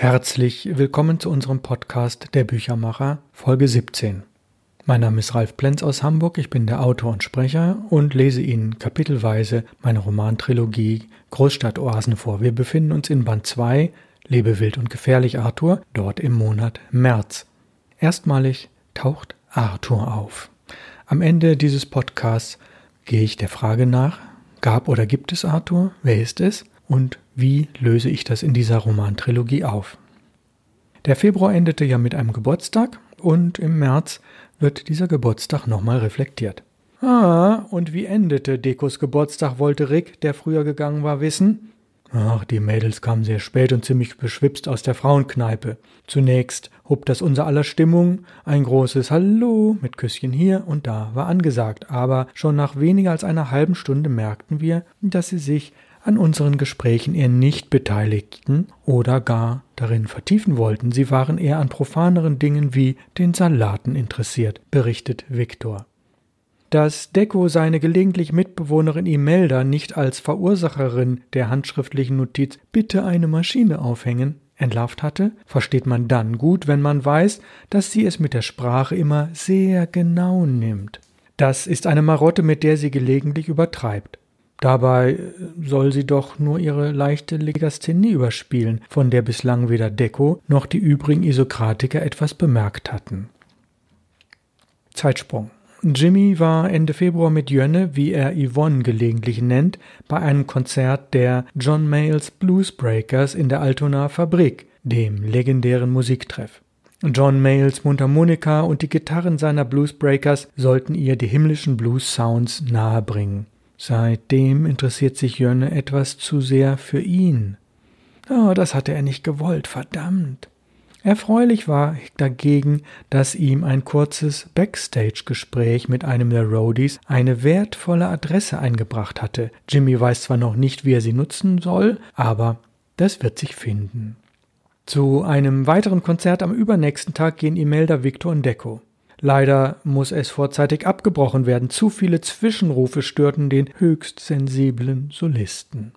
Herzlich willkommen zu unserem Podcast Der Büchermacher, Folge 17. Mein Name ist Ralf Plenz aus Hamburg, ich bin der Autor und Sprecher und lese Ihnen kapitelweise meine Romantrilogie Großstadtoasen vor. Wir befinden uns in Band 2, Lebe wild und gefährlich Arthur, dort im Monat März. Erstmalig taucht Arthur auf. Am Ende dieses Podcasts gehe ich der Frage nach, gab oder gibt es Arthur? Wer ist es? Und wie löse ich das in dieser Romantrilogie auf? Der Februar endete ja mit einem Geburtstag und im März wird dieser Geburtstag nochmal reflektiert. Ah, und wie endete Dekos Geburtstag, wollte Rick, der früher gegangen war, wissen? Ach, die Mädels kamen sehr spät und ziemlich beschwipst aus der Frauenkneipe. Zunächst hob das unser aller Stimmung, ein großes Hallo mit Küsschen hier und da war angesagt, aber schon nach weniger als einer halben Stunde merkten wir, dass sie sich an unseren Gesprächen eher nicht beteiligten oder gar darin vertiefen wollten. Sie waren eher an profaneren Dingen wie den Salaten interessiert, berichtet Viktor. Dass Deko seine gelegentlich Mitbewohnerin Imelda nicht als Verursacherin der handschriftlichen Notiz Bitte eine Maschine aufhängen entlarvt hatte, versteht man dann gut, wenn man weiß, dass sie es mit der Sprache immer sehr genau nimmt. Das ist eine Marotte, mit der sie gelegentlich übertreibt. Dabei soll sie doch nur ihre leichte Legasthenie überspielen, von der bislang weder Deko noch die übrigen Isokratiker etwas bemerkt hatten. Zeitsprung. Jimmy war Ende Februar mit Jönne, wie er Yvonne gelegentlich nennt, bei einem Konzert der John Mayles Blues Breakers in der Altonaer Fabrik, dem legendären Musiktreff. John Mayles Mundharmonika und die Gitarren seiner Blues Breakers sollten ihr die himmlischen Blues Sounds nahebringen. Seitdem interessiert sich Jönne etwas zu sehr für ihn. Oh, das hatte er nicht gewollt, verdammt. Erfreulich war dagegen, dass ihm ein kurzes Backstage-Gespräch mit einem der Roadies eine wertvolle Adresse eingebracht hatte. Jimmy weiß zwar noch nicht, wie er sie nutzen soll, aber das wird sich finden. Zu einem weiteren Konzert am übernächsten Tag gehen Imelda, Victor und Deco. Leider muss es vorzeitig abgebrochen werden. Zu viele Zwischenrufe störten den höchst sensiblen Solisten.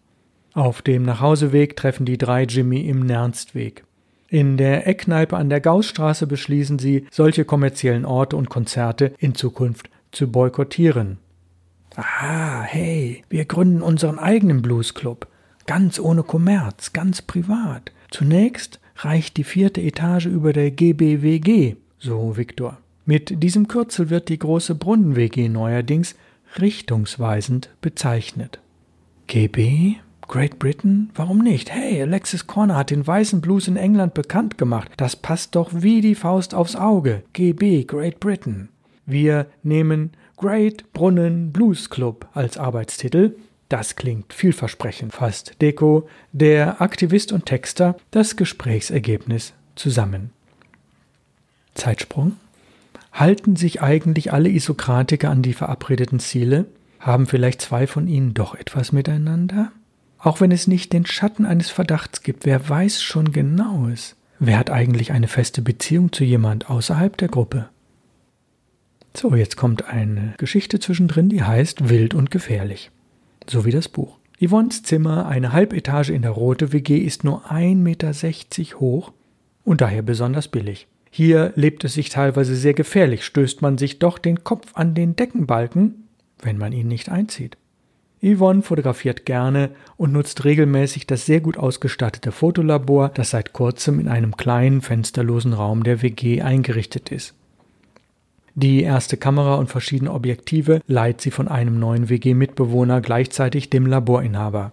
Auf dem Nachhauseweg treffen die drei Jimmy im Nernstweg. In der Eckkneipe an der Gaussstraße beschließen sie, solche kommerziellen Orte und Konzerte in Zukunft zu boykottieren. Ah, hey, wir gründen unseren eigenen Bluesclub. Ganz ohne Kommerz, ganz privat. Zunächst reicht die vierte Etage über der GBWG, so Viktor. Mit diesem Kürzel wird die große Brunnen-WG neuerdings richtungsweisend bezeichnet. GB? Great Britain? Warum nicht? Hey, Alexis Corner hat den weißen Blues in England bekannt gemacht. Das passt doch wie die Faust aufs Auge. GB, Great Britain. Wir nehmen Great Brunnen Blues Club als Arbeitstitel. Das klingt vielversprechend, fasst Deko, der Aktivist und Texter, das Gesprächsergebnis zusammen. Zeitsprung Halten sich eigentlich alle Isokratiker an die verabredeten Ziele? Haben vielleicht zwei von ihnen doch etwas miteinander? Auch wenn es nicht den Schatten eines Verdachts gibt, wer weiß schon genaues? Wer hat eigentlich eine feste Beziehung zu jemand außerhalb der Gruppe? So, jetzt kommt eine Geschichte zwischendrin, die heißt Wild und gefährlich. So wie das Buch. Yvonnes Zimmer, eine Halbetage in der Rote WG, ist nur 1,60 Meter hoch und daher besonders billig. Hier lebt es sich teilweise sehr gefährlich, stößt man sich doch den Kopf an den Deckenbalken, wenn man ihn nicht einzieht. Yvonne fotografiert gerne und nutzt regelmäßig das sehr gut ausgestattete Fotolabor, das seit kurzem in einem kleinen fensterlosen Raum der WG eingerichtet ist. Die erste Kamera und verschiedene Objektive leiht sie von einem neuen WG-Mitbewohner, gleichzeitig dem Laborinhaber.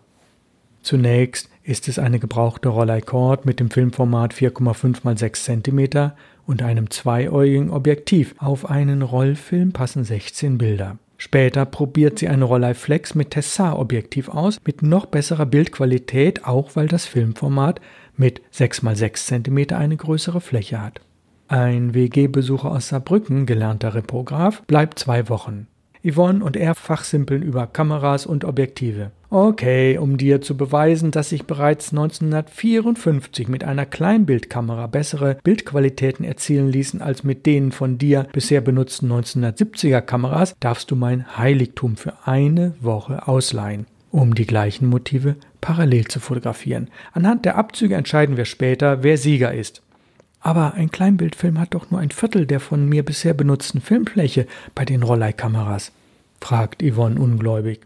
Zunächst ist es eine gebrauchte Rollei Cord mit dem Filmformat 4,5 x 6 cm und einem zweiäugigen Objektiv. Auf einen Rollfilm passen 16 Bilder. Später probiert sie eine Rollei Flex mit Tessar-Objektiv aus, mit noch besserer Bildqualität, auch weil das Filmformat mit 6 x 6 cm eine größere Fläche hat. Ein WG-Besucher aus Saarbrücken, gelernter Reprograph, bleibt zwei Wochen. Yvonne und er fachsimpeln über Kameras und Objektive. Okay, um dir zu beweisen, dass sich bereits 1954 mit einer Kleinbildkamera bessere Bildqualitäten erzielen ließen als mit denen von dir bisher benutzten 1970er Kameras, darfst du mein Heiligtum für eine Woche ausleihen. um die gleichen Motive parallel zu fotografieren. Anhand der Abzüge entscheiden wir später, wer Sieger ist. Aber ein Kleinbildfilm hat doch nur ein Viertel der von mir bisher benutzten Filmfläche bei den Rollei-Kameras, fragt Yvonne ungläubig.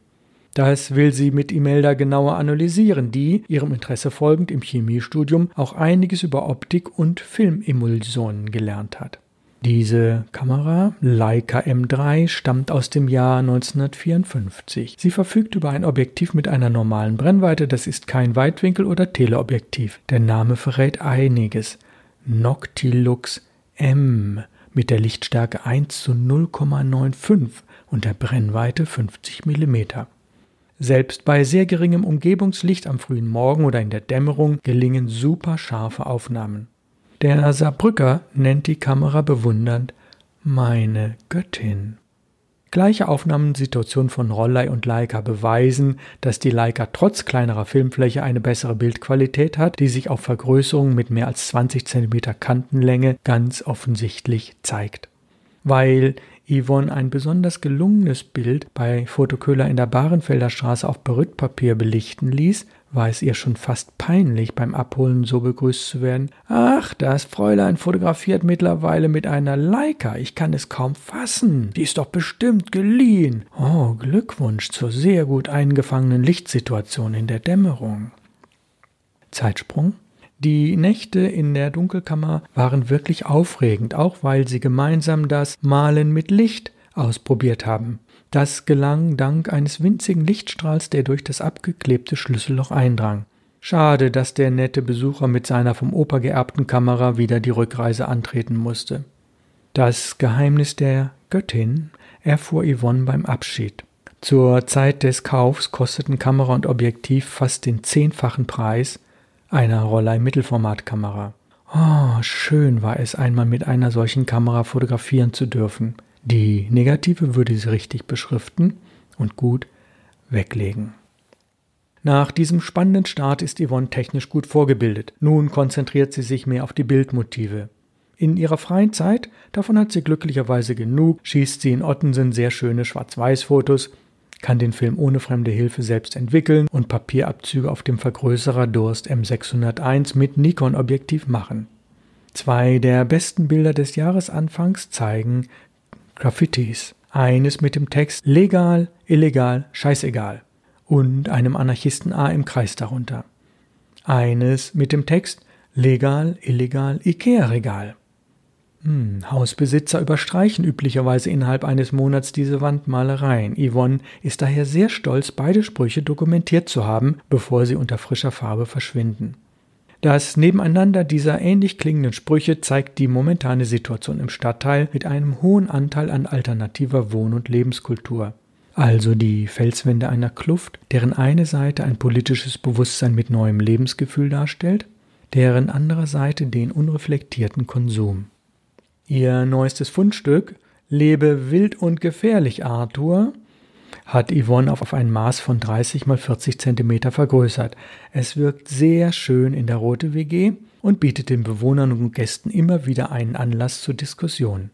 Das will sie mit Imelda genauer analysieren, die, ihrem Interesse folgend im Chemiestudium, auch einiges über Optik und Filmemulsionen gelernt hat. Diese Kamera, Leica M3, stammt aus dem Jahr 1954. Sie verfügt über ein Objektiv mit einer normalen Brennweite, das ist kein Weitwinkel- oder Teleobjektiv. Der Name verrät einiges. Noctilux M mit der Lichtstärke 1 zu 0,95 und der Brennweite 50 mm. Selbst bei sehr geringem Umgebungslicht am frühen Morgen oder in der Dämmerung gelingen super scharfe Aufnahmen. Der Saarbrücker nennt die Kamera bewundernd meine Göttin. Gleiche Aufnahmensituationen von Rollei und Leica beweisen, dass die Leica trotz kleinerer Filmfläche eine bessere Bildqualität hat, die sich auf Vergrößerungen mit mehr als 20 cm Kantenlänge ganz offensichtlich zeigt. Weil Yvonne ein besonders gelungenes Bild bei Fotoköhler in der Bahrenfelder Straße auf Berüttpapier belichten ließ, war es ihr schon fast peinlich, beim Abholen so begrüßt zu werden. Ach, das Fräulein fotografiert mittlerweile mit einer Leica. Ich kann es kaum fassen. Die ist doch bestimmt geliehen. Oh, Glückwunsch zur sehr gut eingefangenen Lichtsituation in der Dämmerung. Zeitsprung die Nächte in der Dunkelkammer waren wirklich aufregend, auch weil sie gemeinsam das Malen mit Licht ausprobiert haben. Das gelang dank eines winzigen Lichtstrahls, der durch das abgeklebte Schlüsselloch eindrang. Schade, dass der nette Besucher mit seiner vom Opa geerbten Kamera wieder die Rückreise antreten musste. Das Geheimnis der Göttin erfuhr Yvonne beim Abschied. Zur Zeit des Kaufs kosteten Kamera und Objektiv fast den zehnfachen Preis, einer Rollei-Mittelformatkamera. Oh, schön war es einmal mit einer solchen Kamera fotografieren zu dürfen. Die Negative würde sie richtig beschriften und gut weglegen. Nach diesem spannenden Start ist Yvonne technisch gut vorgebildet. Nun konzentriert sie sich mehr auf die Bildmotive. In ihrer freien Zeit, davon hat sie glücklicherweise genug, schießt sie in Ottensen sehr schöne Schwarz-Weiß-Fotos kann den Film ohne fremde Hilfe selbst entwickeln und Papierabzüge auf dem Vergrößerer Durst M601 mit Nikon-Objektiv machen. Zwei der besten Bilder des Jahresanfangs zeigen Graffitis. Eines mit dem Text Legal, illegal, scheißegal und einem Anarchisten A im Kreis darunter. Eines mit dem Text Legal, illegal, Ikea-Regal. Hm, Hausbesitzer überstreichen üblicherweise innerhalb eines Monats diese Wandmalereien. Yvonne ist daher sehr stolz, beide Sprüche dokumentiert zu haben, bevor sie unter frischer Farbe verschwinden. Das Nebeneinander dieser ähnlich klingenden Sprüche zeigt die momentane Situation im Stadtteil mit einem hohen Anteil an alternativer Wohn- und Lebenskultur. Also die Felswände einer Kluft, deren eine Seite ein politisches Bewusstsein mit neuem Lebensgefühl darstellt, deren andere Seite den unreflektierten Konsum. Ihr neuestes Fundstück, Lebe wild und gefährlich, Arthur, hat Yvonne auf ein Maß von 30 mal 40 cm vergrößert. Es wirkt sehr schön in der Rote WG und bietet den Bewohnern und Gästen immer wieder einen Anlass zur Diskussion.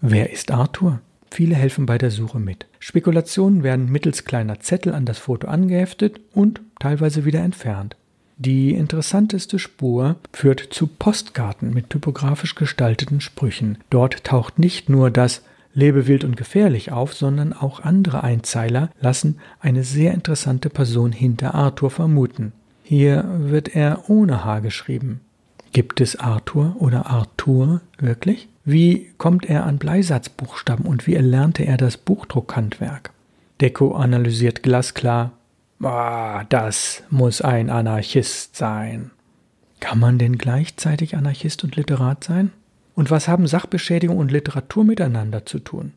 Wer ist Arthur? Viele helfen bei der Suche mit. Spekulationen werden mittels kleiner Zettel an das Foto angeheftet und teilweise wieder entfernt. Die interessanteste Spur führt zu Postkarten mit typografisch gestalteten Sprüchen. Dort taucht nicht nur das Lebe wild und gefährlich auf, sondern auch andere Einzeiler lassen eine sehr interessante Person hinter Arthur vermuten. Hier wird er ohne H geschrieben. Gibt es Arthur oder Arthur wirklich? Wie kommt er an Bleisatzbuchstaben und wie erlernte er das Buchdruckhandwerk? Deko analysiert glasklar, Ah, das muss ein Anarchist sein. Kann man denn gleichzeitig Anarchist und Literat sein? Und was haben Sachbeschädigung und Literatur miteinander zu tun?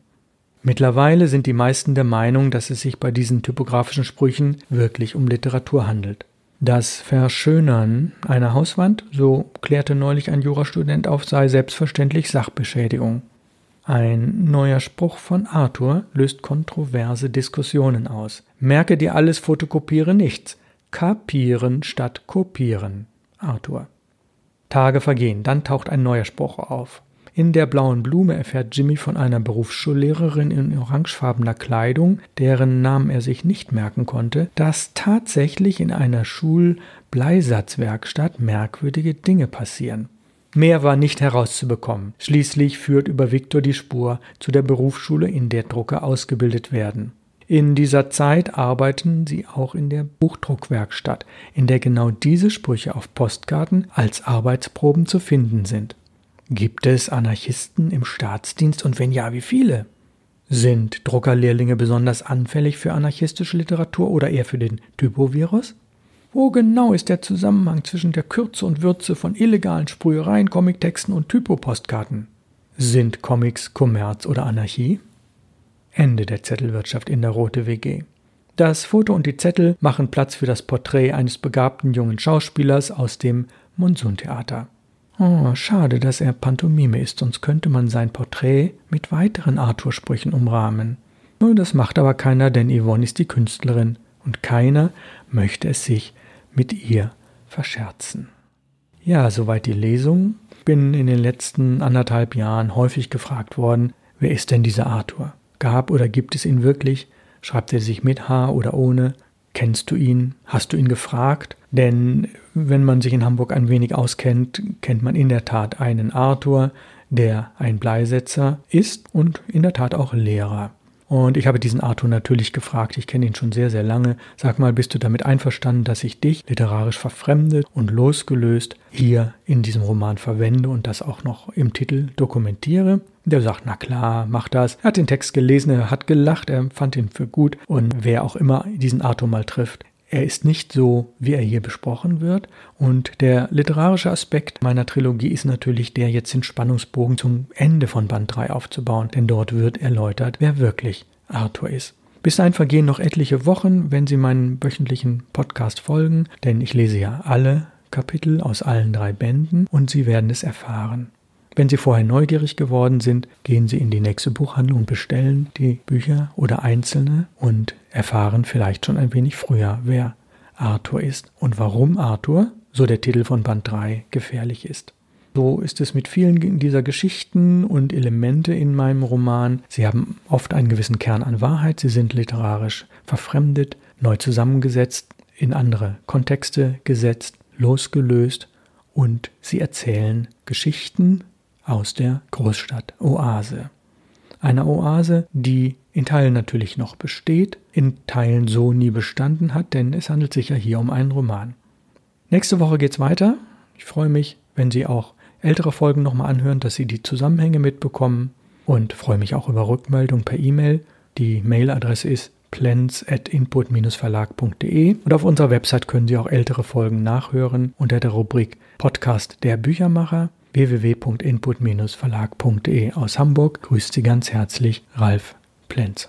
Mittlerweile sind die meisten der Meinung, dass es sich bei diesen typografischen Sprüchen wirklich um Literatur handelt. Das Verschönern einer Hauswand, so klärte neulich ein Jurastudent auf, sei selbstverständlich Sachbeschädigung. Ein neuer Spruch von Arthur löst kontroverse Diskussionen aus. Merke dir alles, fotokopiere nichts. Kapieren statt kopieren. Arthur. Tage vergehen, dann taucht ein neuer Spruch auf. In der blauen Blume erfährt Jimmy von einer Berufsschullehrerin in orangefarbener Kleidung, deren Namen er sich nicht merken konnte, dass tatsächlich in einer Schulbleisatzwerkstatt merkwürdige Dinge passieren. Mehr war nicht herauszubekommen. Schließlich führt über Viktor die Spur zu der Berufsschule, in der Drucker ausgebildet werden. In dieser Zeit arbeiten sie auch in der Buchdruckwerkstatt, in der genau diese Sprüche auf Postkarten als Arbeitsproben zu finden sind. Gibt es Anarchisten im Staatsdienst und wenn ja, wie viele? Sind Druckerlehrlinge besonders anfällig für anarchistische Literatur oder eher für den Typovirus? Wo genau ist der Zusammenhang zwischen der Kürze und Würze von illegalen Sprühereien, Comic-Texten und Typopostkarten? Sind Comics Kommerz oder Anarchie? Ende der Zettelwirtschaft in der Rote WG. Das Foto und die Zettel machen Platz für das Porträt eines begabten jungen Schauspielers aus dem Monsuntheater. Oh, schade, dass er Pantomime ist, sonst könnte man sein Porträt mit weiteren Arthur-Sprüchen umrahmen. Nur das macht aber keiner, denn Yvonne ist die Künstlerin und keiner möchte es sich mit ihr verscherzen. Ja, soweit die Lesung. Bin in den letzten anderthalb Jahren häufig gefragt worden, wer ist denn dieser Arthur? Gab oder gibt es ihn wirklich? Schreibt er sich mit H oder ohne? Kennst du ihn? Hast du ihn gefragt? Denn wenn man sich in Hamburg ein wenig auskennt, kennt man in der Tat einen Arthur, der ein Bleisetzer ist und in der Tat auch Lehrer. Und ich habe diesen Arthur natürlich gefragt, ich kenne ihn schon sehr, sehr lange. Sag mal, bist du damit einverstanden, dass ich dich literarisch verfremdet und losgelöst hier in diesem Roman verwende und das auch noch im Titel dokumentiere? Der sagt, na klar, mach das. Er hat den Text gelesen, er hat gelacht, er fand ihn für gut. Und wer auch immer diesen Arthur mal trifft, er ist nicht so, wie er hier besprochen wird. Und der literarische Aspekt meiner Trilogie ist natürlich der, jetzt den Spannungsbogen zum Ende von Band 3 aufzubauen, denn dort wird erläutert, wer wirklich Arthur ist. Bis dahin vergehen noch etliche Wochen, wenn Sie meinen wöchentlichen Podcast folgen, denn ich lese ja alle Kapitel aus allen drei Bänden und Sie werden es erfahren. Wenn Sie vorher neugierig geworden sind, gehen Sie in die nächste Buchhandlung und bestellen die Bücher oder einzelne und erfahren vielleicht schon ein wenig früher, wer Arthur ist und warum Arthur, so der Titel von Band 3, gefährlich ist. So ist es mit vielen dieser Geschichten und Elemente in meinem Roman. Sie haben oft einen gewissen Kern an Wahrheit, sie sind literarisch verfremdet, neu zusammengesetzt, in andere Kontexte gesetzt, losgelöst und sie erzählen Geschichten aus der Großstadt Oase. Eine Oase, die in Teilen natürlich noch besteht, in Teilen so nie bestanden hat, denn es handelt sich ja hier um einen Roman. Nächste Woche geht's weiter. Ich freue mich, wenn Sie auch ältere Folgen nochmal anhören, dass Sie die Zusammenhänge mitbekommen und freue mich auch über Rückmeldung per E-Mail. Die Mailadresse ist plans at input-verlag.de und auf unserer Website können Sie auch ältere Folgen nachhören unter der Rubrik Podcast der Büchermacher www.input-verlag.de aus Hamburg grüßt Sie ganz herzlich Ralf Plenz.